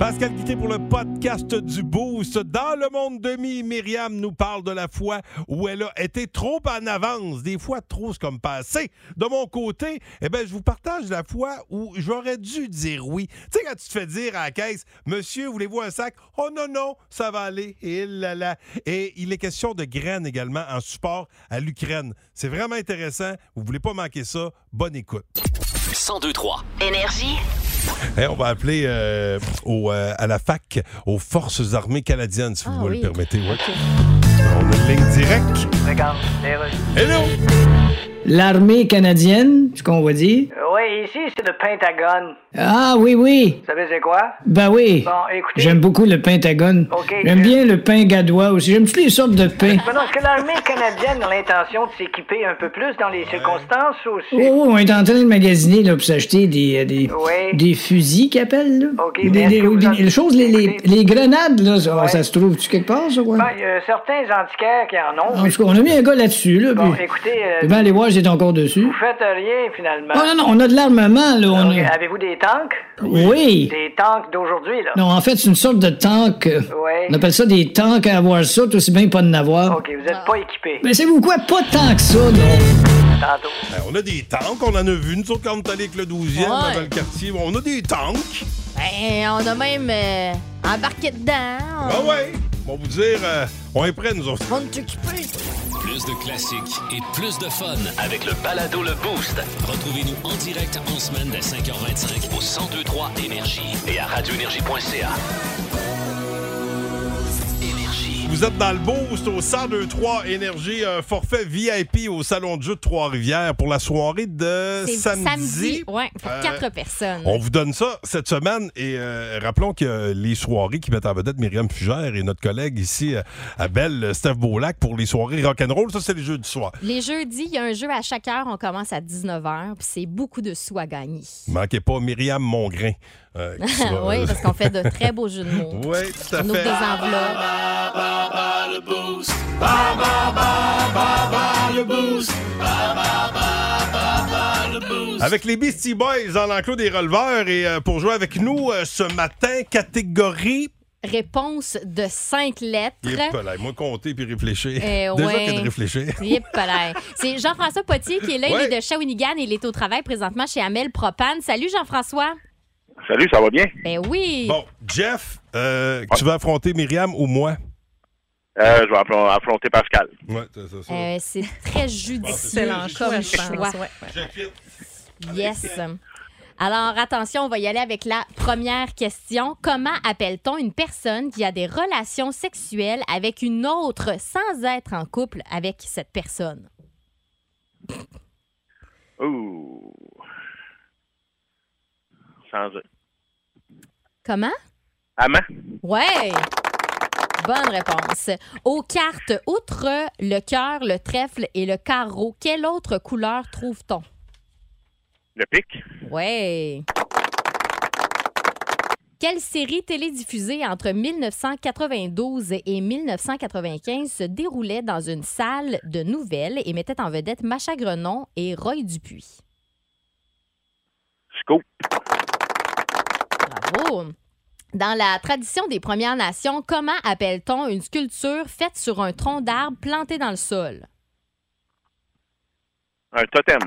Pascal Guité pour le podcast du Boost. Dans le monde demi, Myriam nous parle de la fois où elle a été trop en avance. Des fois, trop, comme passé. De mon côté, eh ben, je vous partage la fois où j'aurais dû dire oui. Tu sais, quand tu te fais dire à la caisse, Monsieur, voulez-vous un sac? Oh non, non, ça va aller. Et là, là. Et il est question de graines également en support à l'Ukraine. C'est vraiment intéressant. Vous voulez pas manquer ça? Bonne écoute. 1023. Énergie. Hey, on va appeler euh, au, euh, à la fac aux Forces armées canadiennes, si vous Ah me le permettez. ouais. On a une ligne directe. Regarde, les Russes. Hello! L'armée canadienne, ce qu'on va dire. Oui, ici, c'est le Pentagone. Ah oui, oui. Vous savez c'est quoi? Ben oui. Bon, écoutez. J'aime beaucoup le Pentagone. Ok, J'aime bien le pain gadois aussi. J'aime toutes les sortes de pain. Est-ce que l'armée canadienne a l'intention de s'équiper un peu plus dans les circonstances ou Oh, oh, on est en train de magasiner là, pour s'acheter des, euh, des, Oui. des fusils qu'ils appellent. Là. Ok, des, les choses, les, les, grenades, là, ça, Ouais. ça se trouve-tu quelque part, ça, quoi? Ben, il y a certains antiquaires qui en ont. en tout cas, on a mis un gars là-dessus, là. Bon, puis- écoutez, euh, voir si encore dessus? vous faites rien, finalement. Oh non, non, on a de l'armement, là. On a- Avez-vous des tanks? Oui. Des tanks d'aujourd'hui, là? Non, en fait, c'est une sorte de tank. euh, Ouais. On appelle ça des tanks à avoir ça, tout aussi bien pas de n'avoir. OK, vous êtes pas équipés. Mais c'est vous quoi? Pas tant que ça, non. Tantôt. Ben, on a des tanks, on en a vu. Nous autres, quand on est allé avec le 12e Ouais. dans le quartier, on a des tanks. Ben, on a même euh, embarqué dedans. Ah ouais! On va vous dire, euh, on est prêts, nous autres. On. Plus de classiques et plus de fun. Avec le balado Le Boost. Retrouvez-nous en direct en semaine dès 5h25 Au 1023 Énergie. Et à radioénergie.ca. Vous êtes dans le boost au 1023 Énergie, un forfait VIP au Salon de jeu de Trois-Rivières pour la soirée de samedi. samedi. Pour Euh, quatre personnes. On vous donne ça cette semaine et euh, rappelons que les soirées qui mettent en vedette Myriam Fugère et notre collègue ici euh, à Belle, Steph Beaulac, pour les soirées rock'n'roll, ça c'est les jeux du soir. Les jeudis, il y a un jeu à chaque heure. On commence à 19h, puis c'est beaucoup de sous à gagner. Manquez pas Myriam Mongrain. Euh, oui, parce qu'on fait de très beaux jeux de mots. Oui, tout à On ouvre fait. des enveloppes. Avec les Beastie Boys dans l'enclos des releveurs et euh, pour jouer avec nous euh, ce matin, catégorie. Réponse de cinq lettres. Yep, moi compter puis réfléchir. Eh Déjà ouais. que de réfléchir. Yep. C'est Jean-François Potier qui est là. Ouais. Il est de Shawinigan. Il est au travail présentement chez Amel Propane. Salut Jean-François. Salut, ça va bien? Ben oui. Bon, Jeff, euh, tu vas affronter Myriam ou moi? Euh, je vais affron- affronter Pascal. Ouais, c'est ça. ça. Euh, c'est très judicieux Excellent comme choix, ouais. Je. Yes. Alors, attention, on va y aller avec la première question. Comment appelle-t-on une personne qui a des relations sexuelles avec une autre sans être en couple avec cette personne? Ouh. Comment? Amant? Ouais! Bonne réponse. Aux cartes, outre le cœur, le trèfle et le carreau, quelle autre couleur trouve-t-on? Le pic? Ouais. Quelle série télédiffusée entre 1992 et 1995 se déroulait dans une salle de nouvelles et mettait en vedette Macha Grenon et Roy Dupuis? Scoop? Bravo! Dans la tradition des Premières Nations, comment appelle-t-on une sculpture faite sur un tronc d'arbre planté dans le sol? Un totem?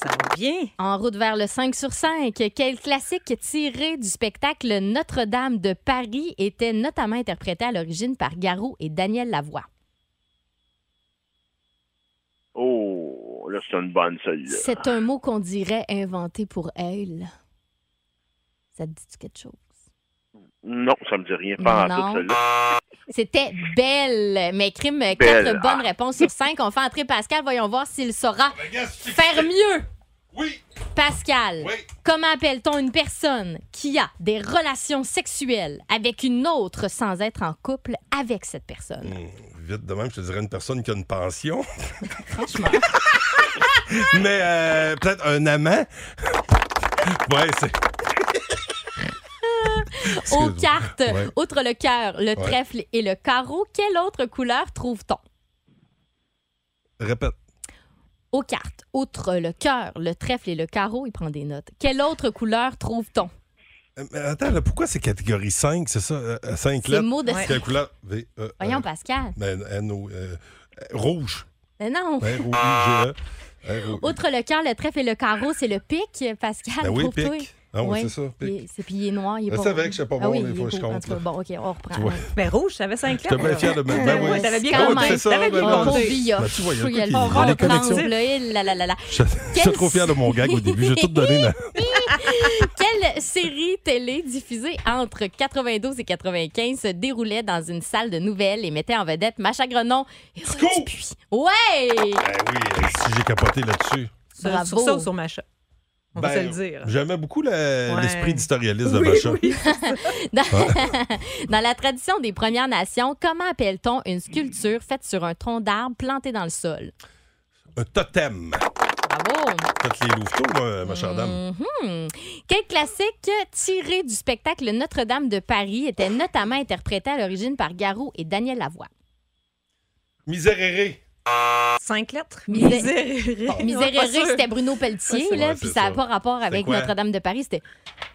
Ça va bien. En route vers le 5 sur 5, quel classique tiré du spectacle Notre-Dame de Paris était notamment interprété à l'origine par Garou et Daniel Lavoie? Oh, là, c'est une bonne, celle-là. C'est un mot qu'on dirait inventé pour elle. Ça te dit quelque chose? Non, ça me dit rien. Pas en tout. C'était belle, mais crime, Belle. quatre bonnes Ah. réponses sur cinq. On fait entrer Pascal. Voyons voir s'il saura Regarde, c'est- faire mieux. Oui, Pascal, oui. comment appelle-t-on une personne qui a des relations sexuelles avec une autre sans être en couple avec cette personne? Hum, vite de même, je te dirais une personne qui a une pension. Franchement. Mais euh, peut-être un amant. ouais, c'est. Aux cartes, Ouais. outre le cœur, le trèfle et le carreau, quelle autre couleur trouve-t-on? Répète. Aux cartes, outre le cœur, le trèfle et le carreau, il prend des notes. Quelle autre couleur trouve-t-on? Euh, mais attends, là, pourquoi c'est catégorie 5, c'est ça? 5 C'est lettres? mot de- Quelle couleur? V, E, Voyons, E. Pascal. Ben, N, O, euh, euh, rouge. Mais non. Ben, G, E. R. Outre le cœur, le trèfle et le carreau, c'est le pic, Pascal. Ben oui, pic. Ah oui, Ouais. c'est ça, C'est puis il est noir, il est Je pas savais rouge. que j'étais pas Ah bon, oui, des il fois, je compte. Bon, OK, on reprend. Tu vois. Ben rouge, ça avait 5 J'étais bien fier de me. Ben oui. T'avais bien Ah compté. ça. T'avais bien compté. Ben, tu vois, il y a le là. Je je suis trop fier de mon gag au début. J'ai tout donné. Quelle série télé diffusée entre 92 et 95 se déroulait dans une salle de nouvelles et mettait en vedette Macha Grenon? Et! Dupuis? Ouais! Ben oui, si j'ai capoté là-dessus. Bravo. sur ça ou sur Macha? On va se Ben, le dire. J'aimais beaucoup le- Ouais. l'esprit d'historialiste de Oui. Dans, dans la tradition des Premières Nations, comment appelle-t-on une sculpture faite sur un tronc d'arbre planté dans le sol? Un totem. Bravo! Faites les louveteaux, moi, ma chère dame. Mhm. Quel classique tiré du spectacle Notre-Dame de Paris était notamment interprété à l'origine par Garou et Daniel Lavoie? Miséréré. Cinq lettres? Misé- Miséréré. Miséréré, c'était Bruno Pelletier, Ouais, là, puis ça n'a pas rapport avec? Notre-Dame de Paris. C'était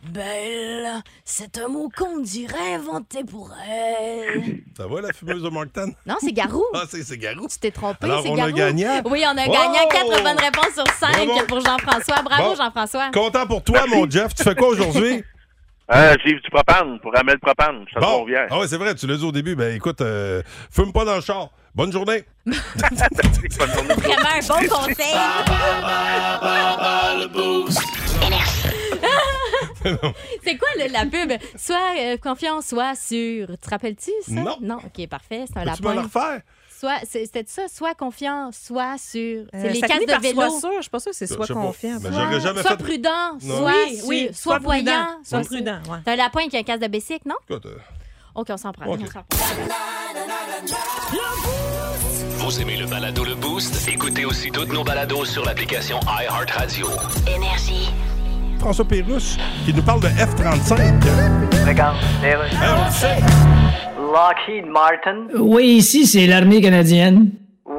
Belle, c'est un mot qu'on dirait inventé pour elle. Ça va, la fumeuse de Moncton? Non, c'est Garou. Ah, c'est c'est Garou. Tu t'es trompé, Alors, c'est on a Garou. gagnant. Oui, on a Oh! gagné quatre bonnes réponses sur cinq Bravo. pour Jean-François. Bravo, Bon. Jean-François. Content pour toi, mon Jeff. Tu fais quoi aujourd'hui? Euh, J'ai du propane pour Amel Propane. Ça Bon. Ah ouais, c'est vrai, tu l'as dit au début. Ben écoute, euh, fume pas dans le char. Bonne journée. Bonne journée. Vraiment un bon conseil. C'est quoi le- la pub? Sois euh, confiant, sois sûr. Tu te rappelles-tu ça? Non. Non, OK, parfait. C'est un Peux-tu me le lapin. refaire? Sois, c'est- c'était ça, sois confiant, sois sûr. C'est Euh, les finit de vélo. Sois sûr, je suis pas sûre que c'est soit confiant. Ça. j'aurais jamais sois fait- prudent, Non. sois, Oui, sûr, oui, sois voyant. prudent. Sois Oui. prudent, ouais. C'est un lapin qui a un casque de bicycle, non? Euh, OK, on s'en prend. OK. on s'en prend. Vous aimez le balado Le Boost? Écoutez aussi toutes nos balados sur l'application iHeartRadio. François Pérusse qui nous parle de F-35. Regarde, les Russes. Lockheed Martin. Oui, ici, c'est l'armée canadienne.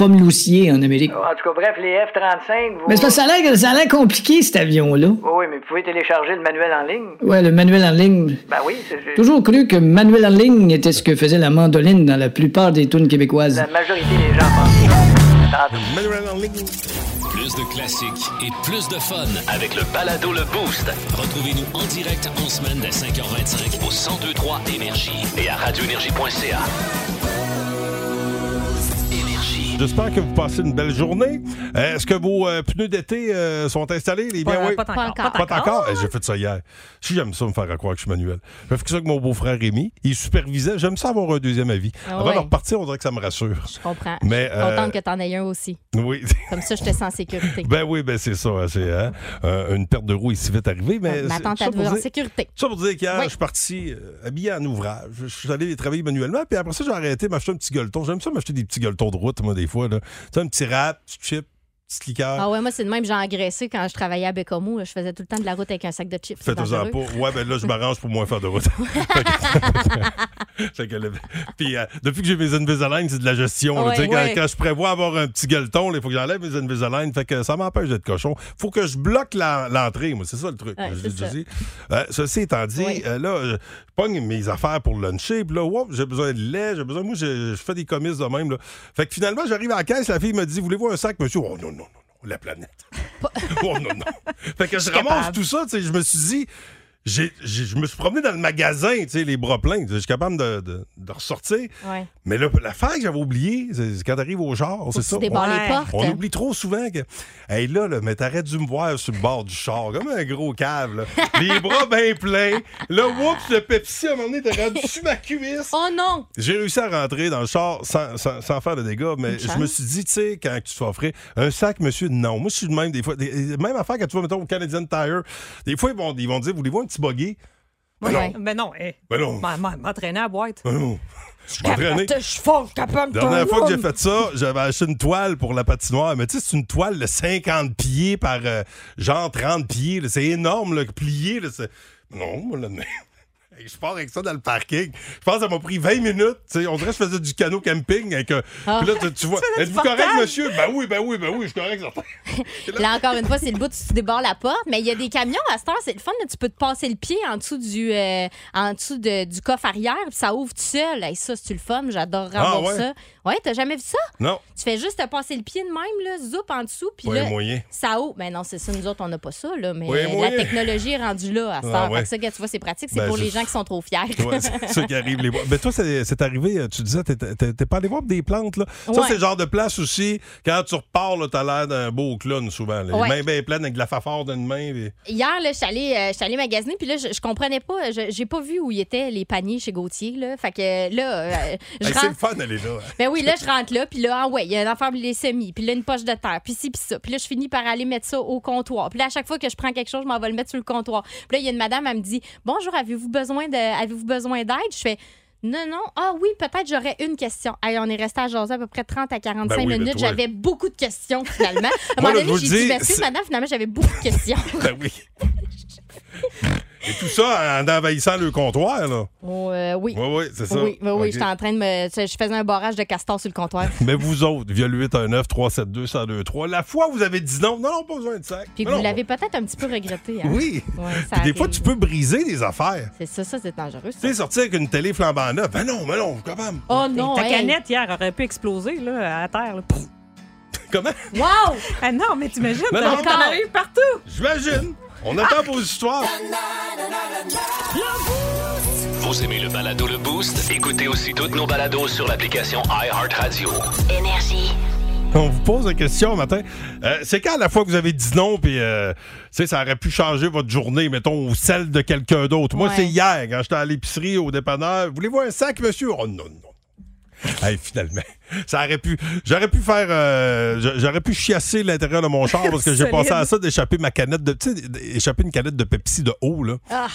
pommes loussiers en Amérique. En tout cas, bref, les F-35, vous... Mais c'est ça a l'air ça a l'air compliqué, cet avion-là. Oui, mais vous pouvez télécharger le manuel en ligne. Ouais, le manuel en ligne. Ben oui, c'est... Toujours cru que manuel en ligne était ce que faisait la mandoline dans la plupart des tunes québécoises. La majorité des gens pensent ça. Tantôt. Manuel en ligne. Plus de classiques et plus de fun. Avec le balado Le Boost Retrouvez-nous en direct en semaine dès 5h25 au 1023 Énergie et à radioénergie.ca. J'espère que vous passez une belle journée. Euh, Est-ce que vos euh, pneus d'été euh, sont installés? Les Pas, biens, oui. pas encore. encore. Pas encore? Eh, J'ai fait ça hier. Si j'aime ça me faire croire que je suis manuel. J'ai fait ça avec mon beau-frère Rémi. Il supervisait. J'aime ça avoir un deuxième avis. Ah Avant ouais. de repartir, on dirait que ça me rassure. Je comprends. Mais, Je suis euh, contente que t'en aies un aussi. Oui. Comme ça, je te sens en sécurité. ben oui, ben c'est ça. C'est hein, euh, une perte de roue est si vite arrivée. Mais Ma c'est- tante pour en dire- sécurité. Ça pour dire qu'hier, Oui. je suis parti euh, habillé en ouvrage. Je suis allé travailler manuellement. Puis après ça, j'ai arrêté m'acheter un petit gueuleton. J'aime ça m'acheter des petits gueuletons de route, moi, des fois. Là. Tu sais, un petit rap, petit chip, petite liqueur. Ah ouais, moi, c'est de même, j'ai engraissé quand je travaillais à Bécomo. Je faisais tout le temps de la route avec un sac de chips. Faites-en dangereux. pas. Ouais, ben là, je m'arrange pour moins faire de route. Fait que le- Puis euh, depuis que j'ai mes Invisalign, c'est de la gestion. là. Ouais, quand, je prévois avoir un petit gueuleton, il faut que j'enlève mes Invisalign. Fait que ça m'empêche d'être cochon. faut que je bloque l'entrée, moi. C'est ça le truc. Ouais, je ça. dit. Euh, ceci étant dit, Oui. euh, là, je pogne mes affaires pour luncher. Puis là, whoop, j'ai besoin de lait. J'ai besoin. Moi, je, fais des commises de même. Là. Fait que finalement, j'arrive à la caisse. La fille me dit Voulez-vous un sac, monsieur? Oh non, la planète. oh non, non. Fait que je, suis ramasse capable. tout ça. tu sais, Je me suis dit j'ai- j'ai- je me suis promené dans le magasin, tu sais, les bras pleins. Je suis capable de, de- de ressortir. Ouais. Mais là, l'affaire que j'avais oubliée, c'est quand t'arrives au char, c'est ça. tu débarres on, les portes. on oublie trop souvent que. Hey là, là mais t'aurais dû me voir sur le bord du char, comme un gros cave, là. Les bras bien pleins. Là, oups, le Pepsi, à un moment donné, t'es rendu sur ma cuisse. Oh non! J'ai réussi à rentrer dans le char sans, sans- sans faire de dégâts, mais je me suis dit, tu sais, quand tu te fais offrir un sac, monsieur, non. Moi, je suis le même des fois. Des- Même affaire quand tu vas, mettons, au Canadian Tire. Des fois, ils vont, ils vont dire, voulez-vous buggy? Ben Ouais. non. Ben non, hé. Ben non. M'a- m'a- M'entraîner à boîte. Ben non. Je. Je suis fort capable La dernière fois que j'ai fait ça, j'avais acheté une toile pour la patinoire. Mais tu sais, c'est une toile de 50 pieds par euh, genre 30 pieds. C'est énorme, là, plié. Là, non, moi, là, Je pars avec ça dans le parking. Je pense que ça m'a pris 20 minutes. On dirait que je faisais du canot camping. Avec, Ah. Puis là, tu, tu vois, êtes-vous correct, monsieur? Ben oui, ben oui, ben oui, je suis correct, certain. Là, encore une fois, c'est le bout tu débarres la porte. Mais il y a des camions à cette heure, c'est le fun. là, tu peux te passer le pied en dessous du, euh, en dessous de- du coffre arrière, puis ça ouvre tout seul. Hey, ça, c'est le fun? J'adorerais Ah, avoir ouais? ça. Ouais, t'as jamais vu ça? Non, Tu fais juste te passer le pied de même, là, zoup en dessous, puis là, les moyens. ça ouvre. Ben non, c'est ça, nous autres, on n'a pas ça, là. Mais euh, la moyen. technologie est rendue là à cette Ah, heure. ouais. Ça, tu vois, c'est pratique. C'est Ben, pour les gens qui sont trop fiers. Ouais, c'est ça qui arrive. Les... Mais toi, c'est arrivé, euh, tu disais, t'es- pas allé voir des plantes, là. Ça, c'est le genre de place aussi, quand tu repars, là, t'as l'air d'un beau clown, souvent. là. Ouais. Les mains bien pleines avec de la fafard d'une main. puis- Hier, là, je suis allée, euh, allée magasiner, puis là, je, je comprenais pas. J'ai pas vu où étaient les paniers chez Gauthier, là. Fait que là, euh, je Hey, c'est rentre. le fun, est là. hein. Ben oui, là, je rentre là, puis là, ah ouais, il y a un pour les semis, puis là, une poche de terre, puis ci, puis ça. Puis là, je finis par aller mettre ça au comptoir. Puis là, à chaque fois que je prends quelque chose, je m'en vais le mettre sur le comptoir. Puis là, il y a une madame, elle me dit Bonjour, avez-vous besoin de avez-vous besoin d'aide? Je fais non, non. Ah oui, peut-être j'aurais une question. Hey, on est resté à jaser à peu près 30 à 45 Ben oui, mais minutes. toi- J'avais beaucoup de questions, finalement. À un moment donné, j'ai dit, Merci, madame, finalement, j'avais beaucoup de questions. Ben oui. Et tout ça en envahissant le comptoir, là. Oh, euh, oui. Oui, oui, c'est ça. Oui, oui, j'étais en train de me. Je faisais un barrage de castor sur le comptoir. Mais vous autres, via le 819-372-1023, la fois où vous avez dit non, non, non, pas besoin de sac. Puis Non, vous l'avez peut-être un petit peu regretté. hein? Oui. Ouais, ça Puis des fois, tu peux briser des affaires. C'est ça, ça, c'est dangereux. ça. Tu sais, sortir avec une télé flambant neuve. Ben non, ben non, comment? Oh non, Ta hey. canette hier aurait pu exploser là, à terre. là. Pouf. Comment? Wow! Ah non, mais t'imagines, t'en arrives partout. J'imagine. On attend vos histoires. Vous aimez le balado Le Boost? Écoutez aussi toutes nos balados sur l'application iHeartRadio. Énergie. On vous pose la question matin. Euh, c'est quand la fois que vous avez dit non, puis euh, tu sais, ça aurait pu changer votre journée, mettons, ou celle de quelqu'un d'autre? Moi, Ouais. c'est hier, quand j'étais à l'épicerie, au dépanneur. Voulez-vous un sac, monsieur? Oh non, non. Hey, finalement, ça aurait pu. J'aurais pu faire. euh, j'a- j'aurais pu chiasser l'intérieur de mon char parce que j'ai pensé à ça d'échapper ma canette de. Tu sais, d'échapper une canette de Pepsi de là. Ah,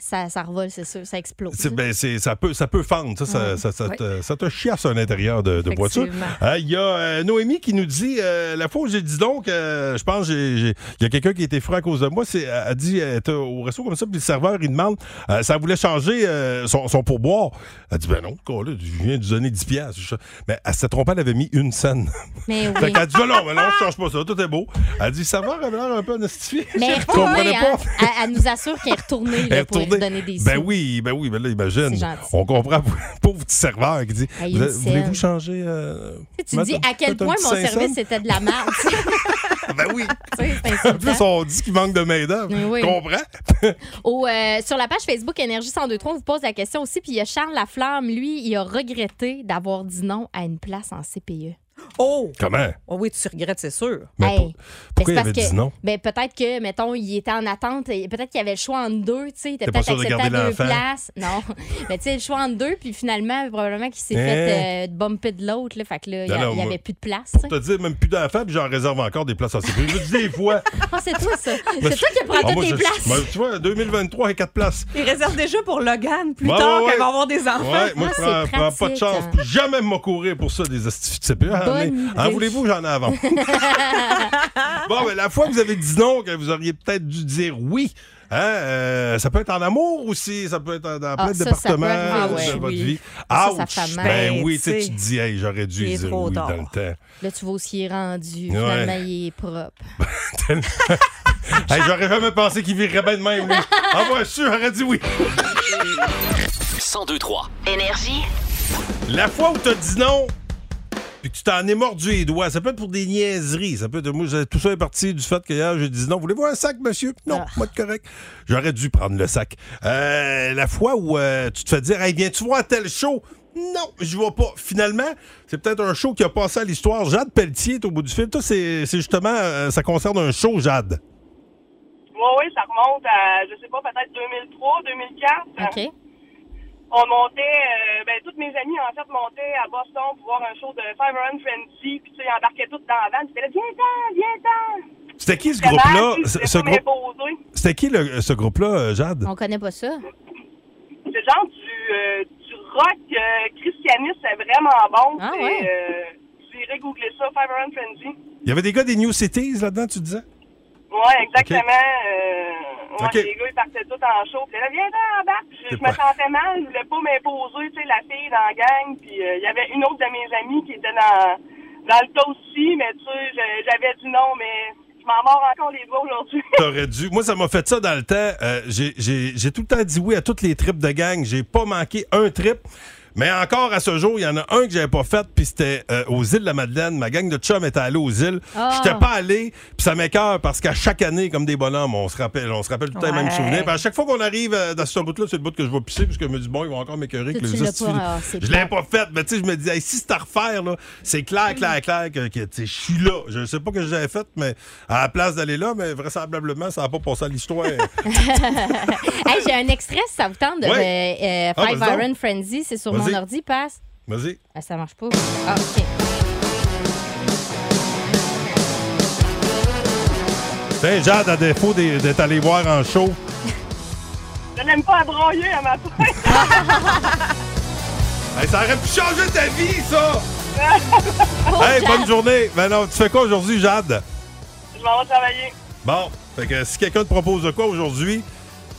ça, ça revole, c'est sûr, ça explose. Ben, ça, peut, ça peut fendre, ça, ça, te, ça te chiasse à l'intérieur de, de voiture. Euh, Il y a euh, Noémie qui nous dit euh, la fois où j'ai dit donc, euh, je pense il y a quelqu'un qui été franc à cause de moi. C'est, elle a dit elle était au resto comme ça, puis le serveur il demande ça voulait changer son, son pourboire. Elle dit ben non, quoi, là, je viens de lui donner 10 piastres. Mais elle s'est trompée, elle avait mis une scène. Mais Fait oui. qu'elle dit ben non, mais non, je change pas ça, tout est beau. Elle dit le serveur avait l'air un peu nostifié. Mais elle hein? pas. Elle, elle nous assure qu'elle est retournée là, pour lui donner des sous. Ben oui, ben oui, ben là, imagine. On comprend. Pauvre petit serveur qui dit Hey, Voulez-vous changer euh, Tu dis à quel point mon service était de la merde. Ben oui. En plus, on dit qu'il manque de main-d'œuvre. Oui. Comprends? Au, euh, sur la page Facebook Énergie 1023, on vous pose la question aussi. Puis il y a Charles Laflamme, lui, il a regretté d'avoir dit non à une place en CPE. Oh! Comment? Oh oui, tu regrettes, c'est sûr. Mais Hey. pour- pourquoi il Ben, avait dit non? Ben, peut-être que, mettons, il était en attente. et Peut-être qu'il y avait le choix entre deux. Tu sais, il était T'es peut-être accepté à deux places. Non. Mais tu sais, le choix entre deux. Puis finalement, probablement qu'il s'est Hein? fait euh, bumper de l'autre. là. Fait que là, il n'y avait plus de place. tu sais. Je te dis, même plus d'enfants, puis j'en réserve encore des places en sécurité. Je dis des fois. Ah, c'est toi, ça. C'est toi qui prends Ah, toutes je- places. ben, tu vois, 2023, et 4 places. Il réserve déjà pour Logan plus tard ouais, ouais. qu'elle va avoir des enfants. Ouais, moi, Ah, je prends, c'est prends pas de pratique, chance. hein. Jamais me courir pour ça, des astuces de Mais- En idée. voulez-vous, j'en ai avant? bon, ben, la fois que vous avez dit non, que vous auriez peut-être dû dire oui. Hein, euh, ça peut être en amour aussi, ça peut être dans plein de ça, ça peut départements arriver, de ouais. votre Oui. vie. Mal. Ben oui, tu te dis, hey, j'aurais dû il est dire trop oui tard. dans le temps. Là, tu vois où il est rendu. Ouais. Finalement, il est propre. Hey, j'aurais jamais pensé qu'il virerait bien de même, lui. Ah, moi, sûr, j'aurais dit oui. 1023. Énergie. La fois où t'as dit non, puis que tu t'en es mordu les doigts. Ça peut être pour des niaiseries. Ça peut être, moi, tout ça est parti du fait que hier, j'ai dit non, voulez-vous un sac, monsieur? Non, Ah. moi, de correct. J'aurais dû prendre le sac. Euh, la fois où euh, tu te fais dire, hey, viens-tu voir tel show? Non, je vois pas. Finalement, c'est peut-être un show qui a passé à l'histoire. Jade Pelletier est au bout du fil. Toi, c'est c'est justement, euh, ça concerne un show, Jade. Oui, oui, ça remonte à, je sais pas, peut-être 2003, 2004. OK. On montait, euh, ben, toutes mes amies, en fait, montaient à Boston pour voir un show de Five Run Frenzy, puis tu sais, ils embarquaient toutes dans la van, puis c'était là, viens-t'en, viens-t'en. C'était qui ce groupe-là? Ce, groupe, c'était qui le- ce groupe-là, euh, Jade? On connaît pas ça. C'est genre du, euh, du rock euh, christianiste, c'est vraiment bon. Ah ouais? euh, vous irez googler ça, Five Run Frenzy. Il y avait des gars des New Cities là-dedans, tu disais? Ouais, exactement. Euh, ouais, Ok. Les gars, ils partaient tous en show. Puis là, viens en bas. Je, je pas- me sentais mal. Je voulais pas m'imposer, tu sais, la fille dans la gang. Puis euh, il y avait une autre de mes amies qui était dans, dans le tas aussi. Mais tu sais, j'avais dit non, mais je m'en mords encore les doigts aujourd'hui. T'aurais dû. Moi, ça m'a fait ça dans le temps. Euh, j'ai- tout le temps dit oui à toutes les trips de gang. J'ai pas manqué un trip. Mais encore à ce jour, il y en a un que j'avais pas fait, puis c'était euh, aux îles de la Madeleine. Ma gang de chums était allée aux îles. Ah. J'étais pas allé, puis ça m'écœure parce qu'à chaque année, comme des bonhommes, on se rappelle, on se rappelle tout le temps les mêmes souvenirs. Puis à chaque fois qu'on arrive euh, dans ce bout-là, c'est le bout que je vais pisser, parce que je me dis, bon, ils vont encore m'écœurer. que ah, je l'ai pas fait, mais tu sais, je me dis, hey, si c'est à refaire, là, c'est clair, clair, clair que, je suis là. Je sais pas que j'avais fait, mais à la place d'aller là, mais vraisemblablement, ça n'a pas passé à l'histoire. Hey, J'ai un extrait, si ça vous tente, de Ouais. euh, Ah, Five. Iron Frenzy. C'est sur mon Vas-y. ordi, passe. Vas-y. Ah, ça marche pas. Ah, OK. Tiens, Jade, à défaut d'être allé voir en show, je n'aime pas à broyer à ma fin. hey, ça aurait pu changer ta vie, ça! Oh, hey, Jade. bonne journée! Ben non, tu fais quoi aujourd'hui, Jade? je m'en vais travailler. Bon, fait que si quelqu'un te propose de quoi aujourd'hui,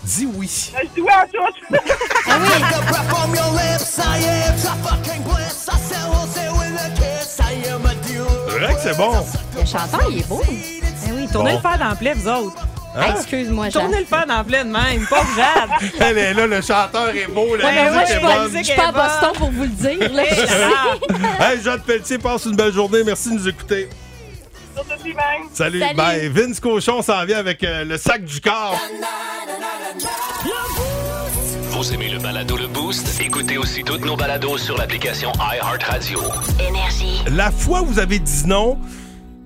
dis oui. Je dis oui à tout. C'est vrai que c'est bon. Le chanteur, il est beau. Eh oui, tournez Bon. le fer dans la plaie, vous autres. Hein? Hey, Excuse-moi, Jade. Tournez le fer dans la plaie de même, pas Jade. Elle est là, le chanteur est beau, la Ouais, mais moi, je suis pas, je suis pas à Boston pour vous le dire. là. Hey, Jade Pelletier, passe une belle journée. Merci de nous écouter. Salut. Salut. Bye. Vince Cochon s'en vient avec euh, le sac du corps. Vous aimez le balado Le Boost? Écoutez aussi toutes nos balados sur l'application iHeartRadio. Énergie. La fois où vous avez dit non,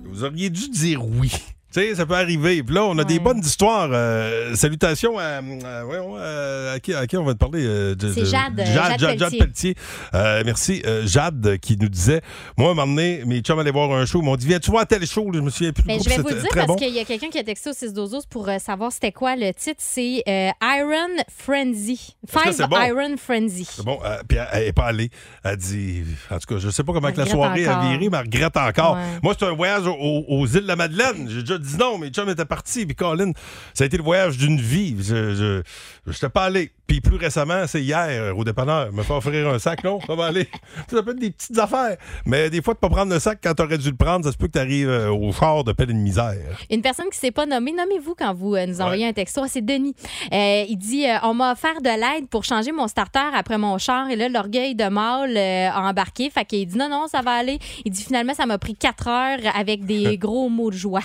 vous auriez dû dire oui. Tu sais, ça peut arriver. Puis là, on a des bonnes histoires. Euh, salutations à, à- voyons, à qui, à qui on va te parler? euh, de- C'est Jade, euh, Jade, Jade Jade- Jade Pelletier. Euh, merci. Jade qui nous disait, moi, à un moment donné, mes chums allaient voir un show. Ils m'ont dit, viens-tu voir tel show? Je me souviens plus. du Ben, je vais vous le dire parce bon. qu'il y a quelqu'un qui a texté au 612 pour savoir c'était quoi le titre. C'est Iron Frenzy. Five bon? Iron Frenzy. C'est bon. puis elle- n'est pas allée. Elle dit. En tout cas, je sais pas comment que la soirée a encore. viré, mais elle regrette encore. Ouais. Moi, c'est un voyage au- au- aux îles de la Madeleine. J'ai déjà dit non, mes chums étaient partis. Puis Colin, ça a été le voyage d'une vie. Je je- je n'étais pas allé. Puis plus récemment, c'est hier euh, au dépanneur. Me fait offrir un sac, non? Ça va aller. Ça peut être des petites affaires. Mais des fois, de pas prendre le sac quand tu aurais dû le prendre, ça se peut que tu arrives au char de peine et de misère. Une personne qui ne s'est pas nommée, nommez-vous quand vous euh, nous envoyez un texto. C'est Denis. Euh, il dit euh, On m'a offert de l'aide pour changer mon starter après mon char. Et là, l'orgueil de mâle euh, a embarqué. Fait qu'il dit Non, non, ça va aller. Il dit Finalement, ça m'a pris quatre heures avec des gros mots de joie.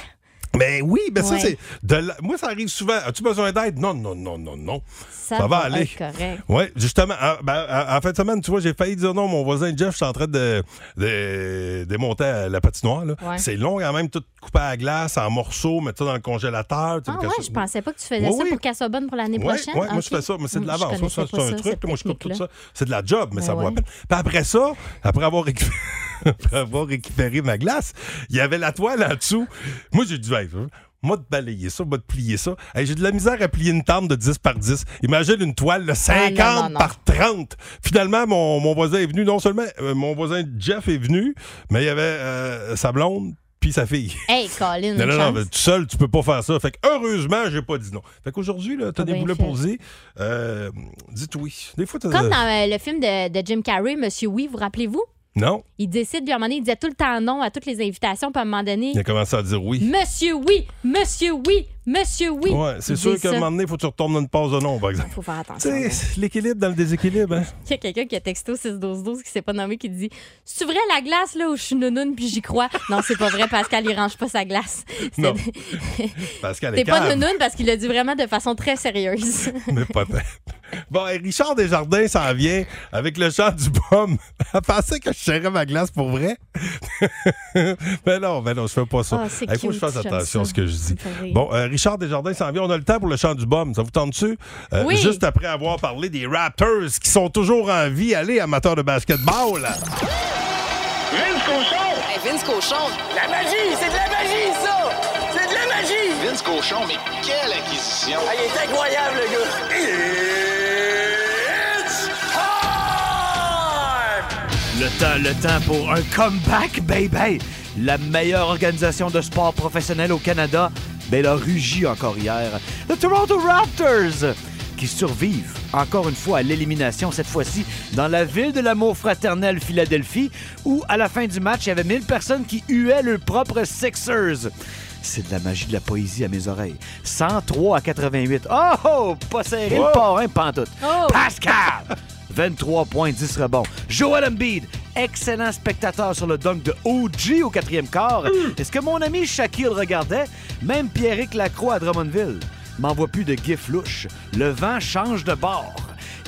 Mais oui, ben ça, c'est. de la- Moi, ça arrive souvent. As-tu besoin d'aide? Non, non, non, non, non. Ça, Ça va aller. correct. Oui, justement. En, ben, en- en fin de semaine, tu vois, j'ai failli dire non. Mon voisin Jeff, je suis en train de, de à la patinoire. Ouais. C'est long quand même, tout coupé à la glace, en morceaux, mettre ça dans le congélateur. Ah ouais, casse- je pensais pas que tu faisais Oui, ça oui. pour qu'elle soit bonne pour l'année Ouais, prochaine. ouais, moi, je fais ça, mais c'est de Hum, l'avance. c'est un truc. Moi, je coupe tout ça. C'est de la job, mais Ben ça vaut ouais. la peine. Puis après ça, après avoir récupéré, après avoir récupéré ma glace, il y avait la toile en dessous. Moi, j'ai dit, hey, moi, de balayer ça, moi, de plier ça. Hey, j'ai de la misère à plier une tente de 10 par 10. Imagine une toile de 50 Ah, non, non, non. par 30. Finalement, mon, mon voisin est venu. Non seulement euh, mon voisin Jeff est venu, mais il y avait euh, sa blonde puis sa fille. Hey, Colin, Non, non, non, mais tout seul, tu peux pas faire ça. Fait que heureusement, j'ai pas dit non. Fait qu'aujourd'hui, là, t'as Ah, posés. Euh, dites oui. Des fois, t'as. Comme dans euh, le film de, de Jim Carrey, Monsieur Oui, vous rappelez-vous? Non. Il décide, puis à un moment donné, il disait tout le temps non à toutes les invitations, puis à un moment donné, Il a commencé à dire oui. Monsieur oui, monsieur oui, monsieur oui. Ouais, c'est Il sûr qu'à un moment donné, il faut que tu retournes dans une pause de nom, par exemple. Faut faire attention. L'équilibre dans le déséquilibre, hein? Il y a quelqu'un qui a texté au 6-12-12 qui s'est pas nommé qui dit C'est vrai la glace là où je suis nounoune puis j'y crois Non, c'est pas vrai, Pascal, il range pas sa glace. Non. Pascal T'es pas nounoune parce qu'il l'a dit vraiment de façon très sérieuse. mais pas. Bon, et Richard Desjardins s'en vient avec le chant du pomme. Elle pensait que je serrais ma glace pour vrai? Mais non, mais non, je fais pas ça. Ah, Il faut que je fasse attention à ce que je dis. Bon, euh, Richard Desjardins s'en vient. On a le temps pour le chant du bum. Ça vous tente dessus? Oui. Juste après avoir parlé des Raptors qui sont toujours en vie. Allez, amateurs de basketball. Vince Cochon! Vince Cochon! La magie! C'est de la magie, ça! C'est de la magie! Vince Cochon, mais quelle acquisition! il est incroyable, le gars! Le temps, le temps pour un comeback, baby! La meilleure organisation de sport professionnel au Canada, ben, elle a rugi encore hier. Le Toronto Raptors, qui survivent encore une fois à l'élimination, cette fois-ci dans la ville de l'amour fraternel Philadelphie, où à la fin du match, il y avait 1000 personnes qui huaient leurs propres Sixers. C'est de la magie de la poésie à mes oreilles. 103 à 88. Oh, oh pas serré Oh. le parrain, pantoute. Oh! Pascal! 23 points, 10 rebonds. Joel Embiid, excellent spectateur sur le dunk de OG au quatrième quart. Est-ce que mon ami Shaquille regardait? Même Pierrick Lacroix à Drummondville. M'envoie plus de gif louche. Le vent change de bord.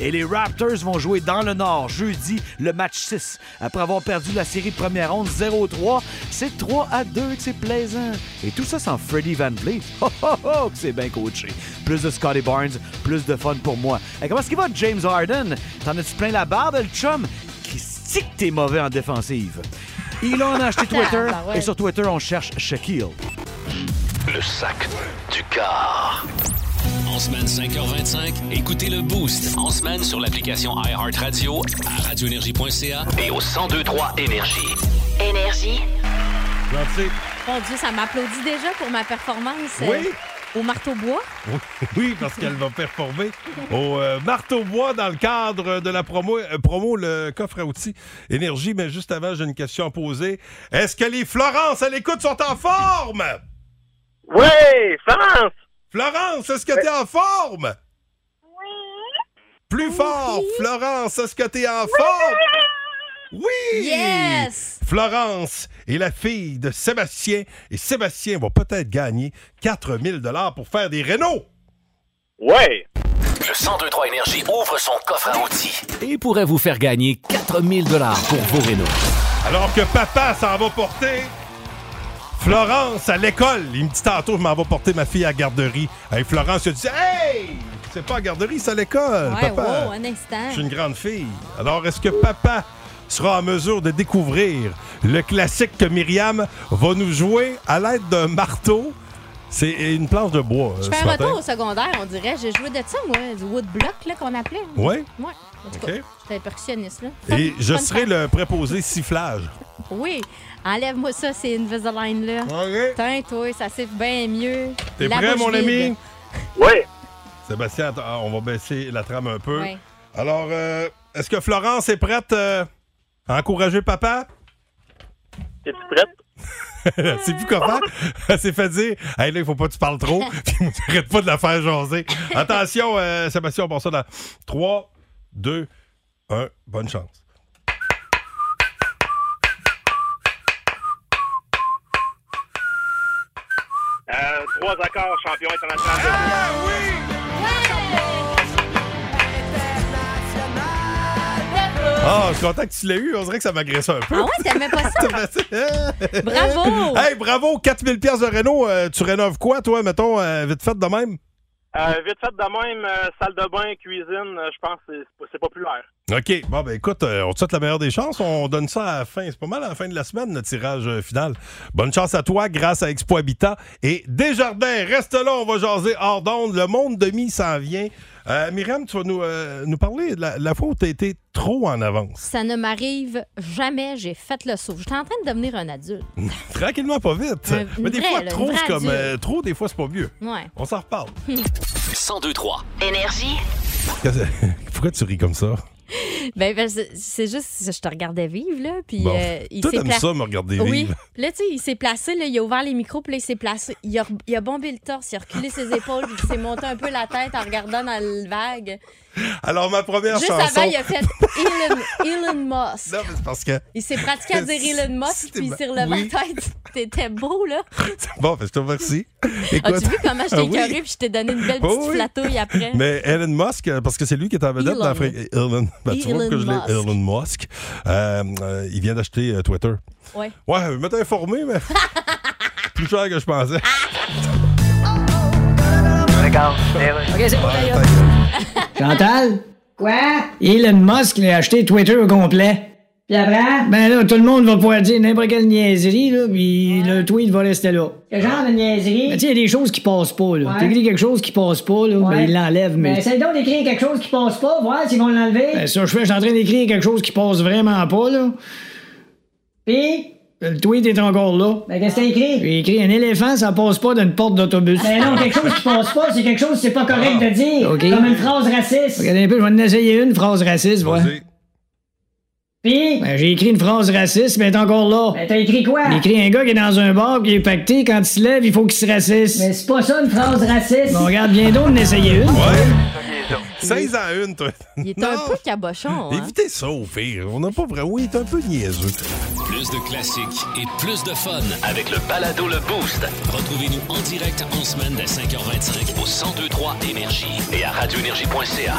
Et les Raptors vont jouer dans le Nord jeudi le match 6. Après avoir perdu la série de première ronde 0-3, c'est 3 à 2 que c'est plaisant. Et tout ça sans Freddie Van Vliet. Oh, oh, oh, que c'est bien coaché. Plus de Scotty Barnes, plus de fun pour moi. Et comment est-ce qu'il va, James Harden? T'en as-tu plein la barbe, le chum? Qu'est-ce que t'es mauvais en défensive? Elon a acheté Twitter Ah, bah et sur Twitter, on cherche Shaquille. Le sac du car. En semaine 5h25, écoutez le Boost. En semaine sur l'application iHeartRadio, à radioénergie.ca et au 1023 Énergie. Énergie. Merci. Mon Dieu, ça m'applaudit déjà pour ma performance euh, Oui. au marteau-bois. Oui, Oui, parce qu'elle va performer au euh, marteau-bois dans le cadre de la promo, euh, promo le coffre à outils Énergie. Mais juste avant, j'ai une question à poser. Est-ce que les Florence à l'écoute sont en forme? Oui, Florence! Florence, est-ce que t'es en forme? Plus fort, Florence, est-ce que t'es en forme? Oui! Yes! Florence est la fille de Sébastien et Sébastien va peut-être gagner 4000 dollars pour faire des rénaux. Ouais! Le 1023 Énergie ouvre son coffre à outils. et pourrait vous faire gagner 4000 dollars pour vos rénaux. Alors que papa s'en va porter Florence à l'école. Il me dit tantôt, je m'en vais porter ma fille à la garderie. Hey, Florence, il a dit Hey! C'est pas à la garderie, c'est à l'école, Ouais, papa. wow, un instant. Je suis une grande fille. Alors, est-ce que papa sera en mesure de découvrir le classique que Myriam va nous jouer à l'aide d'un marteau? C'est une planche de bois. Je euh, fais un retour au secondaire, on dirait. J'ai joué de ça, moi, du woodblock qu'on appelait. Tout cas, OK. j'étais percussionniste. Là. Et je serai le préposé sifflage. Oui. Enlève-moi ça, c'est Invisalign là. OK. Tiens, toi, ça siffle bien mieux. T'es La prêt, bouche mon vide. ami? Oui. Sébastien, attends, on va baisser la trame un peu. Ouais. Alors, euh, est-ce que Florence est prête euh, à encourager papa? Es-tu prête? Sait plus quoi faire. Elle s'est fait dire Hey, là, il faut pas que tu parles trop. Puis, t'arrêtes pas de la faire jaser. Attention, euh, Sébastien, on passe ça dans 3, 2, 1. Bonne chance. Trois accords, champion international. Ah Ah, je suis content que tu l'aies eu. On dirait que ça m'agressait un peu. Ah ouais, t'aimais pas ça? Bravo! Hey, bravo! 4000 pièces de Renault. Euh, tu rénoves quoi, toi, mettons, euh, vite fait de même? Euh, vite fait de même, euh, salle de bain, cuisine, euh, je pense que c'est- populaire. OK. Bon, ben écoute, euh, on te souhaite la meilleure des chances. On donne ça à la fin. C'est pas mal à la fin de la semaine, le tirage euh, final. Bonne chance à toi grâce à Expo Habitat. Et Desjardins, reste là, on va jaser hors d'onde. Le monde demi s'en vient. Euh, Myriam, tu vas nous, euh, nous parler de la, la fois où tu as été trop en avance. Ça ne m'arrive jamais. J'ai fait le saut. J'étais en train de devenir un adulte. Tranquillement, pas vite. Un- Mais des vrai, fois, là, trop, c'est comme. euh, trop, des fois, c'est pas mieux. Ouais. On s'en reparle. 1023 Énergie. Pourquoi tu ris comme ça? Ben, ben, c'est juste, je te regardais vivre, là. Puis Bon. euh, il Toi, s'est pla- ça, me regarder Oui. vivre? Puis là, tu sais, il s'est placé, là, il a ouvert les micros, puis là, il s'est placé. Il a, il a bombé le torse, il a reculé ses épaules, puis il s'est monté un peu la tête en regardant dans le vague. Alors, ma première Juste chanson. avant, il a fait Elon, Elon Musk. Non, mais c'est parce que. Il s'est pratiqué à dire Elon Musk, puis il s'est relevé Oui. la tête. T'étais beau, là. Bon, ben, je te remercie. As-tu vu comment je t'ai Ah oui. écœuré, puis je t'ai donné une belle petite Oh oui. flatouille après? Mais Elon Musk, parce que c'est lui qui est en vedette Elon. dans Elon. Ben, tu vois Elon que je l'ai Musk. Elon Musk. Euh, euh, il vient d'acheter euh, Twitter. Ouais. Ouais, je m'étais informé, mais plus cher que je pensais. OK, c'est bon, d'ailleurs. Chantal? Quoi? Elon Musk il a acheté Twitter au complet. Puis après? Ben là, tout le monde va pouvoir dire n'importe quelle niaiserie, là, puis le tweet va rester là. Quel genre de niaiserie? Ben, tu sais, il y a des choses qui passent pas, là. Ouais. T'écris quelque chose qui passe pas, là, ben, il l'enlève, mais... Ben, essaye donc d'écrire quelque chose qui passe pas, voir s'ils vont l'enlever. Ben, ça, je fais, je suis en train d'écrire quelque chose qui passe vraiment pas, là. Puis? Le tweet est encore là. Ben, qu'est-ce que t'as écrit? J'ai écrit un éléphant, ça passe pas d'une porte d'autobus. Ben non, quelque chose qui passe pas, c'est quelque chose que c'est pas correct de dire. OK. Comme une phrase raciste. Regardez un peu, je vais en essayer une phrase raciste, voilà. Puis? Ben, j'ai écrit une phrase raciste, mais elle est encore là. Ben, t'as écrit quoi? J'ai écrit un gars qui est dans un bar, qui est pacté, quand il se lève, il faut qu'il se raciste. Mais c'est pas ça une phrase raciste. Bon, regarde, bien donc d'en essayer une. Ouais. 16 à 1, toi. Il est un peu cabochon, hein? Évitez ça, au pire. On n'a pas vrai. Oui, il est un peu niaiseux. Plus de classiques et plus de fun avec le balado Le Boost. Retrouvez-nous en direct en semaine dès 5h25 au 1023 Énergie et à radioénergie.ca.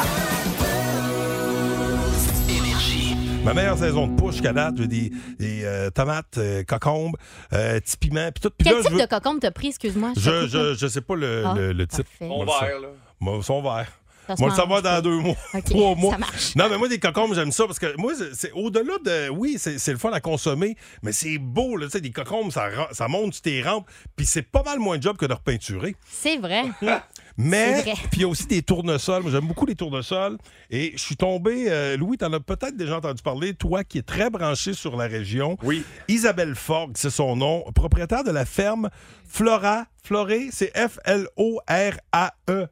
Ma meilleure saison de push jusqu'à date, j'ai des, des euh, tomates, euh, cocombes, euh, petits piments, puis tout. Puis Quel là, type je veux- de cocombe t'as pris, excuse-moi? Je, je, je sais pas le, Ah, le, le type. parfait. Sa- vert, là. Moi, son vert. Ça le savoir dans deux mois, trois mois. ça marche. Non, mais moi, des cocombes, j'aime ça parce que moi, c'est- au-delà de. Oui, c'est le fun à consommer, mais c'est beau, là. Tu sais, des cocombes, ça, monte sur tes rampes, puis c'est pas mal moins de job que de repeinturer. C'est vrai. Mais, puis il y a aussi des tournesols. Moi, j'aime beaucoup les tournesols. Et je suis tombé, euh, Louis, t'en as peut-être déjà entendu parler, toi qui es très branché sur la région. Oui. Isabelle Fogg, c'est son nom, propriétaire de la ferme Flora. Floré, c'est F-L-O-R-A-E.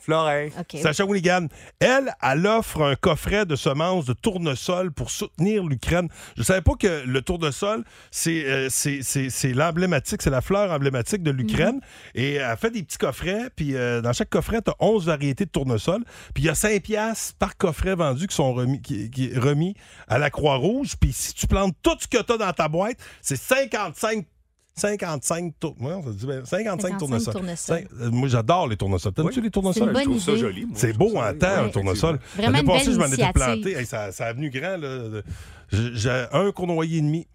Floret. OK. C'est à Shawinigan. Elle, elle offre un coffret de semences de tournesol pour soutenir l'Ukraine. Je savais pas que le tournesol, c'est euh, c'est- l'emblématique, c'est la fleur emblématique de l'Ukraine. Et elle fait des petits coffrets, puis euh, dans chaque coffret, tu as 11 variétés de tournesol. Puis il y a 5 piastres par coffret vendu qui sont remis, qui, qui remis à la Croix-Rouge. Puis si tu plantes tout ce que tu as dans ta boîte, c'est 55 55 tour... ouais, ça dit bien, 55 55 tournesols. euh, Moi, j'adore les tournesols. T'aimes-tu les tournesols? C'est une bonne Je trouve ça idée. joli, moi. C'est beau en temps, un tournesol. L'année passée, je m'en étais planté. Hey, ça, ça a venu grand. Là. J'ai un cournoyer et demi.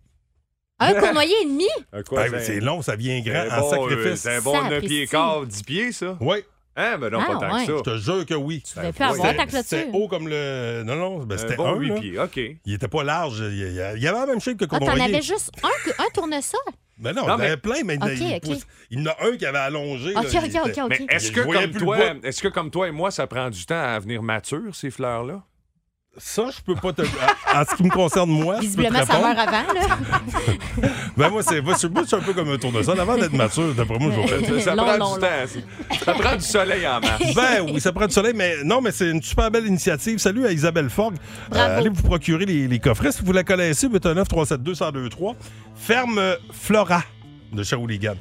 Un cournoyer et demi? Un c'est long, ça vient grand un en bon, euh, sacrifice. C'est un bon 9 pieds quart, 10 pieds, ça? Oui. Hein? Ben non, Ah, pas tant ouais. que Je ça. te jure que oui. Tu devais plus avoir ta clôture. C'était haut comme le. Non, non, ben, Un c'était bon un. 8 là. pieds, OK. Il était pas large. Il y avait la même shape que Ah, cournoyer. t'en avais juste un, un tournesol? Ben non, Non, il y en avait plein, mais il- OK, il, il y en a un qui avait allongé. là, OK, OK, était- est-ce que, comme toi, que comme toi et moi, ça prend du temps à venir mature, ces fleurs-là? Ça, je peux pas te. En ce qui me concerne, moi. Visiblement, ça meurt avant, là. Ben moi, c'est un peu comme un tournesol. Avant d'être mature, d'après moi, je vais faire Ça, Long, prend long, du temps. Ça prend du soleil en masse. Ben oui, ça prend du soleil, mais non, mais c'est une super belle initiative. Salut à Isabelle Fogg. Bravo. allez vous procurer les, les coffrets. Si vous la connaissez, 819 372 1023 Ferme Flora de Shawinigan.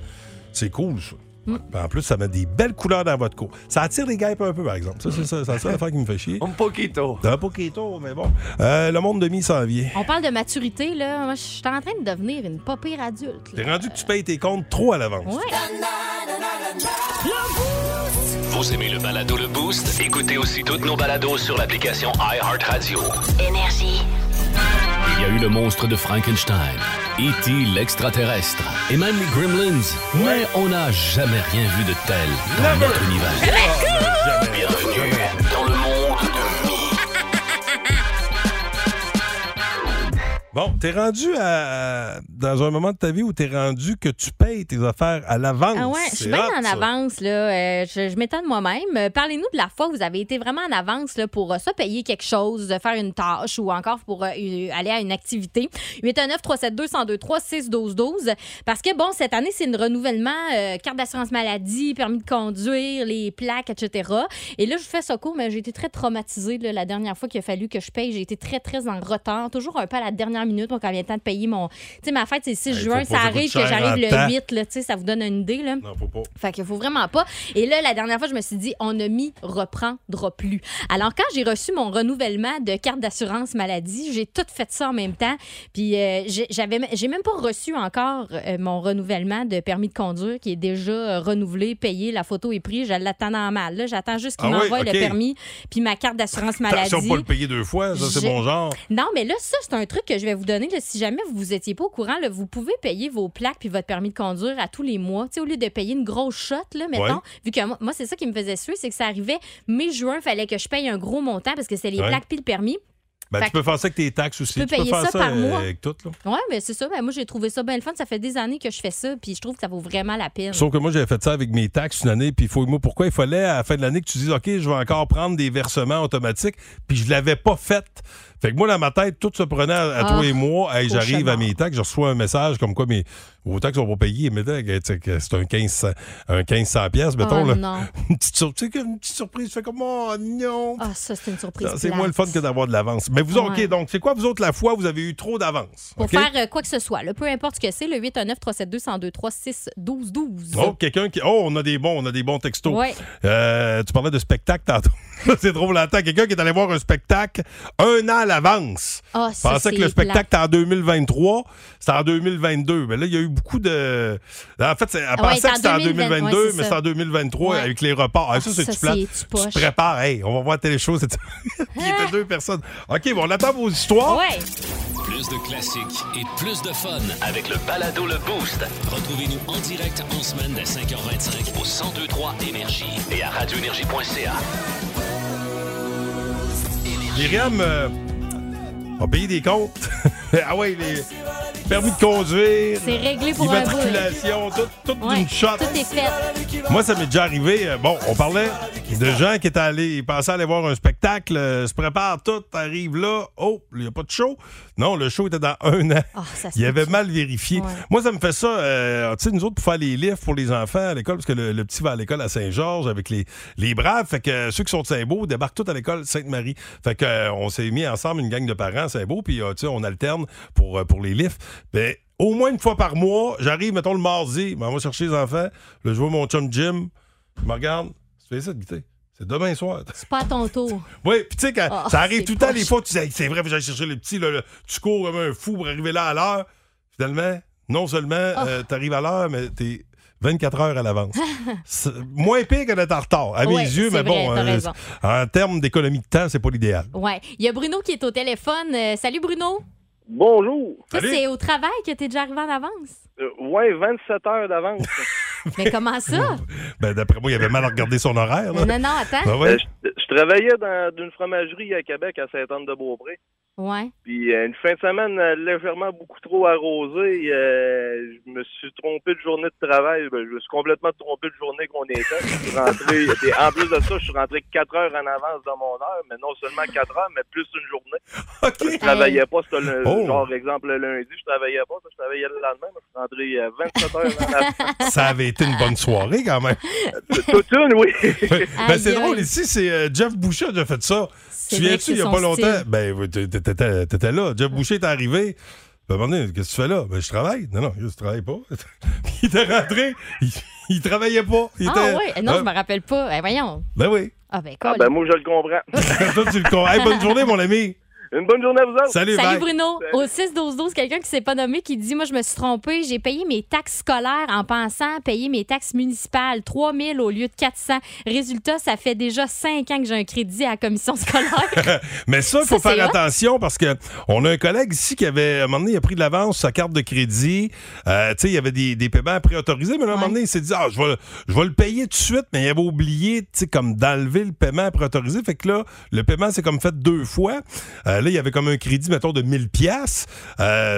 C'est cool, ça. Mm. En plus, ça met des belles couleurs dans votre cour. Ça attire les guêpes un peu, par exemple. Ça, c'est ça, c'est ça l'affaire qui me fait chier. Un poquito. Un poquito, mais bon. Euh, le monde de mi s'en vient. On parle de maturité, là. Moi, je suis en train de devenir une pas pire adulte. T'es rendu que tu payes tes comptes trop à l'avance. Ouais. Vous aimez le balado Le Boost? Écoutez aussi toutes nos balados sur l'application iHeartRadio. Énergie. Il y a eu le monstre de Frankenstein, E.T. l'extraterrestre et même les Gremlins. Mais on n'a jamais rien vu de tel dans notre univers. Bon, t'es rendu à, dans un moment de ta vie où t'es rendu que tu payes tes affaires à l'avance. Ah ouais, je suis bien en ça. avance. Là. Euh, je je m'étonne moi-même. Euh, Parlez-nous de la fois où vous avez été vraiment en avance là, pour euh, soit payer quelque chose, faire une tâche ou encore pour aller à une activité. 819 372 1023 6 12 12 Parce que, bon, cette année, c'est le renouvellement carte d'assurance maladie, permis de conduire, les plaques, etc. Et là, je fais ça court, mais j'ai été très traumatisée là, la dernière fois qu'il a fallu que je paye. J'ai été très, très en retard. Toujours un peu à la dernière minute, moi, quand il vient le temps de payer mon. Tu sais, ma fête, c'est le 6 Hey, faut juin. Ça arrive que j'arrive en le 8, là, tu sais, ça vous donne une idée. Là. Non, faut pas. Fait qu'il faut vraiment pas. Et là, la dernière fois, je me suis dit, on ne m'y reprendra plus. Alors, quand j'ai reçu mon renouvellement de carte d'assurance maladie, j'ai tout fait ça en même temps. Puis, euh, j'avais, j'ai même pas reçu encore euh, mon renouvellement de permis de conduire qui est déjà euh, renouvelé, payé, la photo est prise. Je l'attends dans mal. Là, j'attends juste qu'il Ah oui, m'envoie le permis puis ma carte d'assurance maladie. Attention, pas le payer deux fois, ça, c'est mon genre. Non, mais là, ça, c'est un truc que je vais vous donner. là. si jamais vous étiez pas au courant, là, vous pouvez payer vos plaques puis votre permis de conduire à tous les mois. Au lieu de payer une grosse shot, là, mettons, Ouais. vu que moi, moi, c'est ça qui me faisait suer, c'est que ça arrivait mai-juin, fallait que je paye un gros montant parce que c'est les Ouais. plaques puis le permis. Ben, tu peux faire ça avec tes taxes aussi. peux Tu peux payer faire ça par euh, mois. avec tout. Là. Ouais, mais c'est ça. Ben, moi, j'ai trouvé ça bien le fun. Ça fait des années que je fais ça, puis je trouve que ça vaut vraiment la peine. Sauf que moi, j'avais fait ça avec mes taxes une année, puis il faut moi pourquoi il fallait à la fin de l'année que tu dises OK, je vais encore prendre des versements automatiques, puis je l'avais pas fait. Fait que moi, dans ma tête, tout se prenait à, à Ah, tous les mois. Hey, j'arrive à mes taxes, je reçois un message comme quoi mes vos taxes sont pas payées. Mais c'est un 1500 un 1500 pièces, mettons. Oh, là. Une petite, sur- tu sais, une petite surprise. Tu fais comme Oh non. Ah, ça, c'est une surprise. C'est moins le fun que d'avoir de l'avance. Mais vous, OK, Ouais. donc, c'est quoi, vous autres, la fois vous avez eu trop d'avance? Pour faire euh, quoi que ce soit, là, peu importe ce que c'est, le 819 372 1023 6 12 12 Oh, quelqu'un qui. Oh, on a des bons, on a des bons textos. Ouais. Euh, tu parlais de spectacle tantôt. c'est drôle, attends. Quelqu'un qui est allé voir un spectacle un an à l'avance. Ah, ça, pensait que le spectacle était en 2023, c'était en 2022. Mais là, il y a eu beaucoup de. En fait, c'est- elle Ah ouais, pensait c'est que c'était en en 2020, 2022, ouais, c'est mais c'est en 2023 Ouais. avec les reports. Ah, ça, Ah, c'est c'est Tu du poche. te prépares. Hey, on va voir telle chose. Il était deux personnes. OK, bon, on attend vos histoires. Ouais. Plus de classiques et plus de fun avec le balado Le Boost. Retrouvez-nous en direct en semaine dès 5h25 au 1023 Énergie et à radioénergie.ca. Myriam a payé des comptes. ah ouais, les permis de conduire. C'est réglé pour. Immatriculation, tout, tout Ouais, d'une shot. Tout est fait. Moi, ça m'est déjà arrivé. euh, Bon, on parlait de gens qui étaient allés, ils pensaient aller voir un spectacle, euh, se préparent tout, arrivent là, oh, il n'y a pas de show. Non, le show était dans un an. Se il avait mal vérifié. Ouais. Moi, ça me fait ça, euh, tu sais, nous autres, pour faire les livres pour les enfants à l'école, parce que le, le petit va à l'école à Saint-Georges avec les, les braves. Fait que ceux qui sont de Saint-Beau débarquent tous à l'école Sainte-Marie. Fait que on s'est mis ensemble, une gang de parents à Saint-Beau, puis euh, on alterne pour, euh, pour les livres. Ben, au moins une fois par mois, j'arrive, mettons, le mardi, ben, on va chercher les enfants, là, je vois mon chum Jim, il me regarde, tu fais ça, Guité? C'est demain soir. C'est pas à ton tour. Oui, puis tu sais, quand Ah, ça arrive c'est tout le temps, les fois, tu dis, c'est vrai, j'allais chercher le petit, là, là, tu cours comme un fou pour arriver là à l'heure. Finalement, non seulement Ah. euh, t'arrives à l'heure, mais t'es 24 heures à l'avance. Moins pire que d'être en retard, à mes Ouais, yeux, mais bon, vrai, euh, raison. en termes d'économie de temps, c'est pas l'idéal. Ouais. Il y a Bruno qui est au téléphone. Euh, salut, Bruno. Bonjour. C'est au travail que t'es déjà arrivé en avance? Euh, ouais, 27 heures d'avance. Mais comment ça? Ben, d'après moi, il avait mal à regarder son horaire. Là. non, non, attends. Ouais? Euh, je, je travaillais dans une fromagerie à Québec, à Sainte-Anne-de-Beaupré. Ouais. Puis euh, une fin de semaine euh, légèrement beaucoup trop arrosée, euh, je me suis trompé de journée de travail. Ben, je me suis complètement trompé de journée qu'on était. Je suis rentré, et en plus de ça, je suis rentré 4 heures en avance dans mon heure, mais non seulement 4 heures, mais plus une journée. OK. Je travaillais pas, c'était le, Oh. genre exemple le lundi, je travaillais pas, ça, je travaillais le lendemain, mais je suis rentré euh, 27 heures en avance. Ça avait été une bonne soirée quand même. Toute une, oui. ben, c'est drôle, ici, c'est euh, Jeff Boucher qui a fait ça. Tu viens-tu, il y a pas longtemps? Ben, t'étais t'étais là. Jeff Boucher est arrivé. À un moment donné, qu'est-ce que tu fais là? Ben, je travaille. Non, non, je travaille pas. il était rentré, il, il travaillait pas. Il ah était, ouais. Non, Ah, je me rappelle pas. Eh, voyons. Ben oui. Ah ben, Ah cool. ben moi, je le comprends. Toi, tu le con- Hey, bonne journée, mon ami. Une bonne journée à vous autres. Salut, Salut bye. Bruno. Salut. Au 6-12-12, quelqu'un qui s'est pas nommé qui dit Moi, je me suis trompé. J'ai payé mes taxes scolaires en pensant payer mes taxes municipales. 3 000 au lieu de 400. Résultat, ça fait déjà 5 ans que j'ai un crédit à la commission scolaire. Mais ça, il faut Ça, faire attention parce que on a un collègue ici qui avait, à un moment donné, il a pris de l'avance sur sa carte de crédit. Euh, tu sais, il y avait des, des paiements préautorisés, mais là, à un moment donné, il s'est dit, ah, je vais, je vais le payer tout de suite, mais il avait oublié, tu sais, comme d'enlever le paiement préautorisé. Fait que là, le paiement, c'est comme fait deux fois. Euh, là, il y avait comme un crédit, mettons, de 1000 pièces.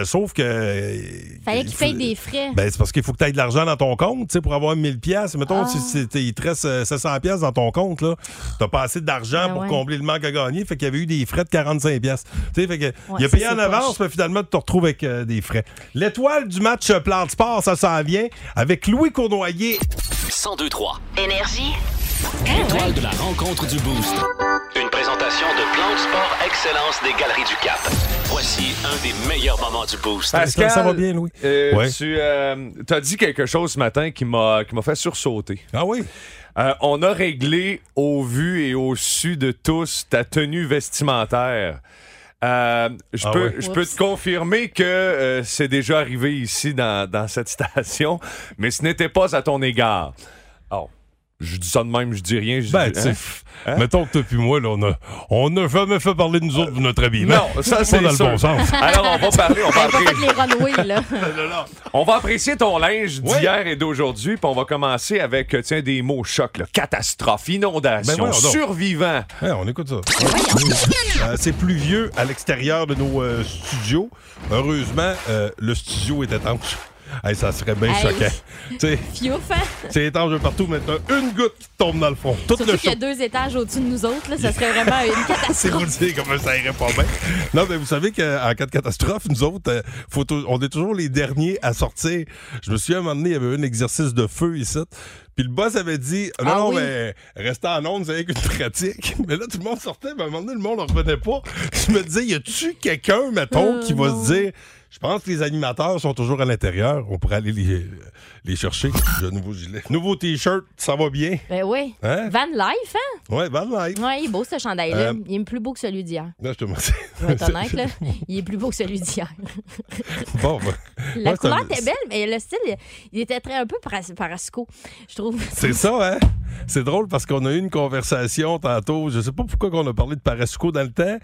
sauf que... euh, Fallait qu'il paye des frais. Ben, c'est parce qu'il faut que tu aies de l'argent dans ton compte, tu sais, pour avoir 1000 pièces. Mettons, Ah. si c'est- il te reste euh, 700 pièces dans ton compte, là, t'as pas assez d'argent Ben pour ouais. combler le manque à gagner. Fait qu'il y avait eu des frais de 45 pièces. Tu sais, fait que Ouais, il a payé en avance, poche. mais finalement, tu te retrouves avec euh, des frais. L'étoile du match euh, Plan de Sport, ça s'en vient avec Louis Cournoyer. 1023. Énergie. L'étoile de la rencontre du Boost. Une présentation de Plan de Sport Excellence des Galeries du Cap. Voici un des meilleurs moments du Boost. Pascal, ça va bien, Louis? euh, Ouais. Tu as dit quelque chose ce matin qui m'a qui m'a fait sursauter. Ah oui? Euh, on a réglé au vu et au su de tous ta tenue vestimentaire. Euh, je Ah peux, ouais? je peux te confirmer que euh, c'est déjà arrivé ici dans, dans cette station, mais ce n'était pas à ton égard. Oh, je dis ça de même, je dis rien. Je Ben, dis, hein? Hein? mettons que toi puis moi, là, on a, on a jamais fait parler de nous autres de notre habillement. Non, ça Pas c'est dans sûr. le bon sens. Alors on va parler, on va On va appré- faire les là. On va apprécier ton linge d'hier et d'aujourd'hui, puis on va commencer avec euh, tiens, des mots chocs. là. Catastrophe, inondation, Ben survivant. Ouais, on écoute ça. Euh, c'est pluvieux à l'extérieur de nos euh, studios. Heureusement, euh, le studio est étanche. Hey, ça serait bien Hey. choquant. Fiouf, hein? c'est étanche de partout, mais t'as une goutte qui tombe dans le fond. Tout Surtout le qu'il y a deux étages au-dessus de nous autres, là, ça serait vraiment une C'est vous catastrophe. dire comment ça irait pas bien. Non, mais vous savez qu'en cas de catastrophe, nous autres, euh, faut on est toujours les derniers à sortir. Je me souviens, à un moment donné, il y avait un exercice de feu ici. Puis le boss avait dit Non, Ah non, oui. mais restez en onde, c'est avec une pratique. Mais là, tout le monde sortait, mais à un moment donné, le monde ne revenait pas. Je me disais Y a-tu quelqu'un, mettons, Euh, qui va non. se dire Je pense que les animateurs sont toujours à l'intérieur. On pourrait aller les, les chercher. Nouveau gilet. Nouveau T-shirt, ça va bien? Ben oui. Hein? Van Life, hein? Ouais, Van Life. Ouais, il est beau ce chandail-là. Euh, Il est plus beau que celui d'hier. Là, je te demande. Je vais être honnête, là. Il est plus beau que celui d'hier. Bon, ben, La couleur était belle, mais le style, il- était très un peu paras- parasco, je trouve. C'est ça, hein? C'est drôle parce qu'on a eu une conversation tantôt. Je sais pas pourquoi qu'on a parlé de Parasco dans le temps.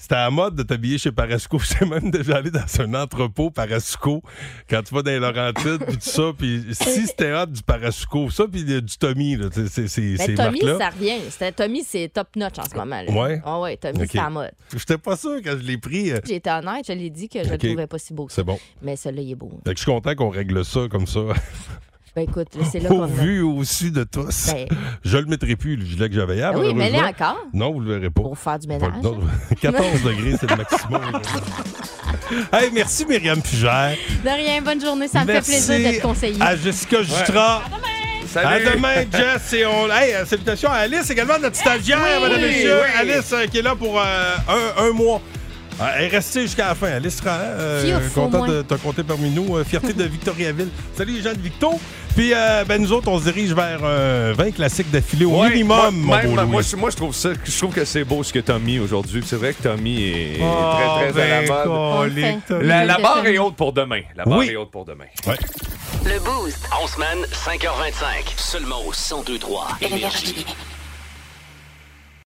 C'était à la mode de t'habiller chez Parasco. J'étais même déjà allé dans un entrepôt Parasco quand tu vas dans les Laurentides puis tout ça. Puis si c'était hot du Parasco, ça puis du Tommy, là, c'est c'est- Mais Tommy, marques-là. ça revient. C'était- Tommy, c'est top notch en ce moment. Là. Ouais? Ah ouais, Tommy, Ok. c'est à mode. J'étais pas sûr quand je l'ai pris. euh, J'ai été honnête, je l'ai dit que je Ok. le trouvais pas si beau. que ça. C'est bon. Mais celui-là, il est beau. Fait que je suis content qu'on règle ça comme ça. Ben écoute, c'est là Au vu au-dessus de tous. Ben- Je le mettrai plus, le gilet que j'avais hier. Ben oui, mais là encore. Non, vous le verrez pas. Pour faire du Pas- ménage. non, 14 degrés, c'est le maximum. hey, merci Myriam Fugère. De rien, bonne journée. Ça me fait plaisir d'être conseillé. À Jessica Jutra. Salut. À demain, Jess. Et on... Hey, euh, salutations à Alice également, notre stagiaire, Oui. mesdames et messieurs. Oui. Alice euh, qui est là pour euh, un, un mois. Euh, Elle est restée jusqu'à la fin. Alice sera euh, content de te compter parmi nous. Euh, fierté de Victoriaville. Salut les gens de Victo. Puis, euh, ben, nous autres, on se dirige vers euh, 20 classiques d'affilée au Ouais, minimum, moi, même, je- moi, je trouve ça, je trouve que c'est beau ce que tu as mis aujourd'hui. C'est vrai que Tommy est Oh, très, très à ben, la mode. Tommy. La, barre est haute pour demain. La barre Oui. est haute pour demain. Ouais. Le Boost. En semaine, 5h25. Seulement au 1023 Énergie.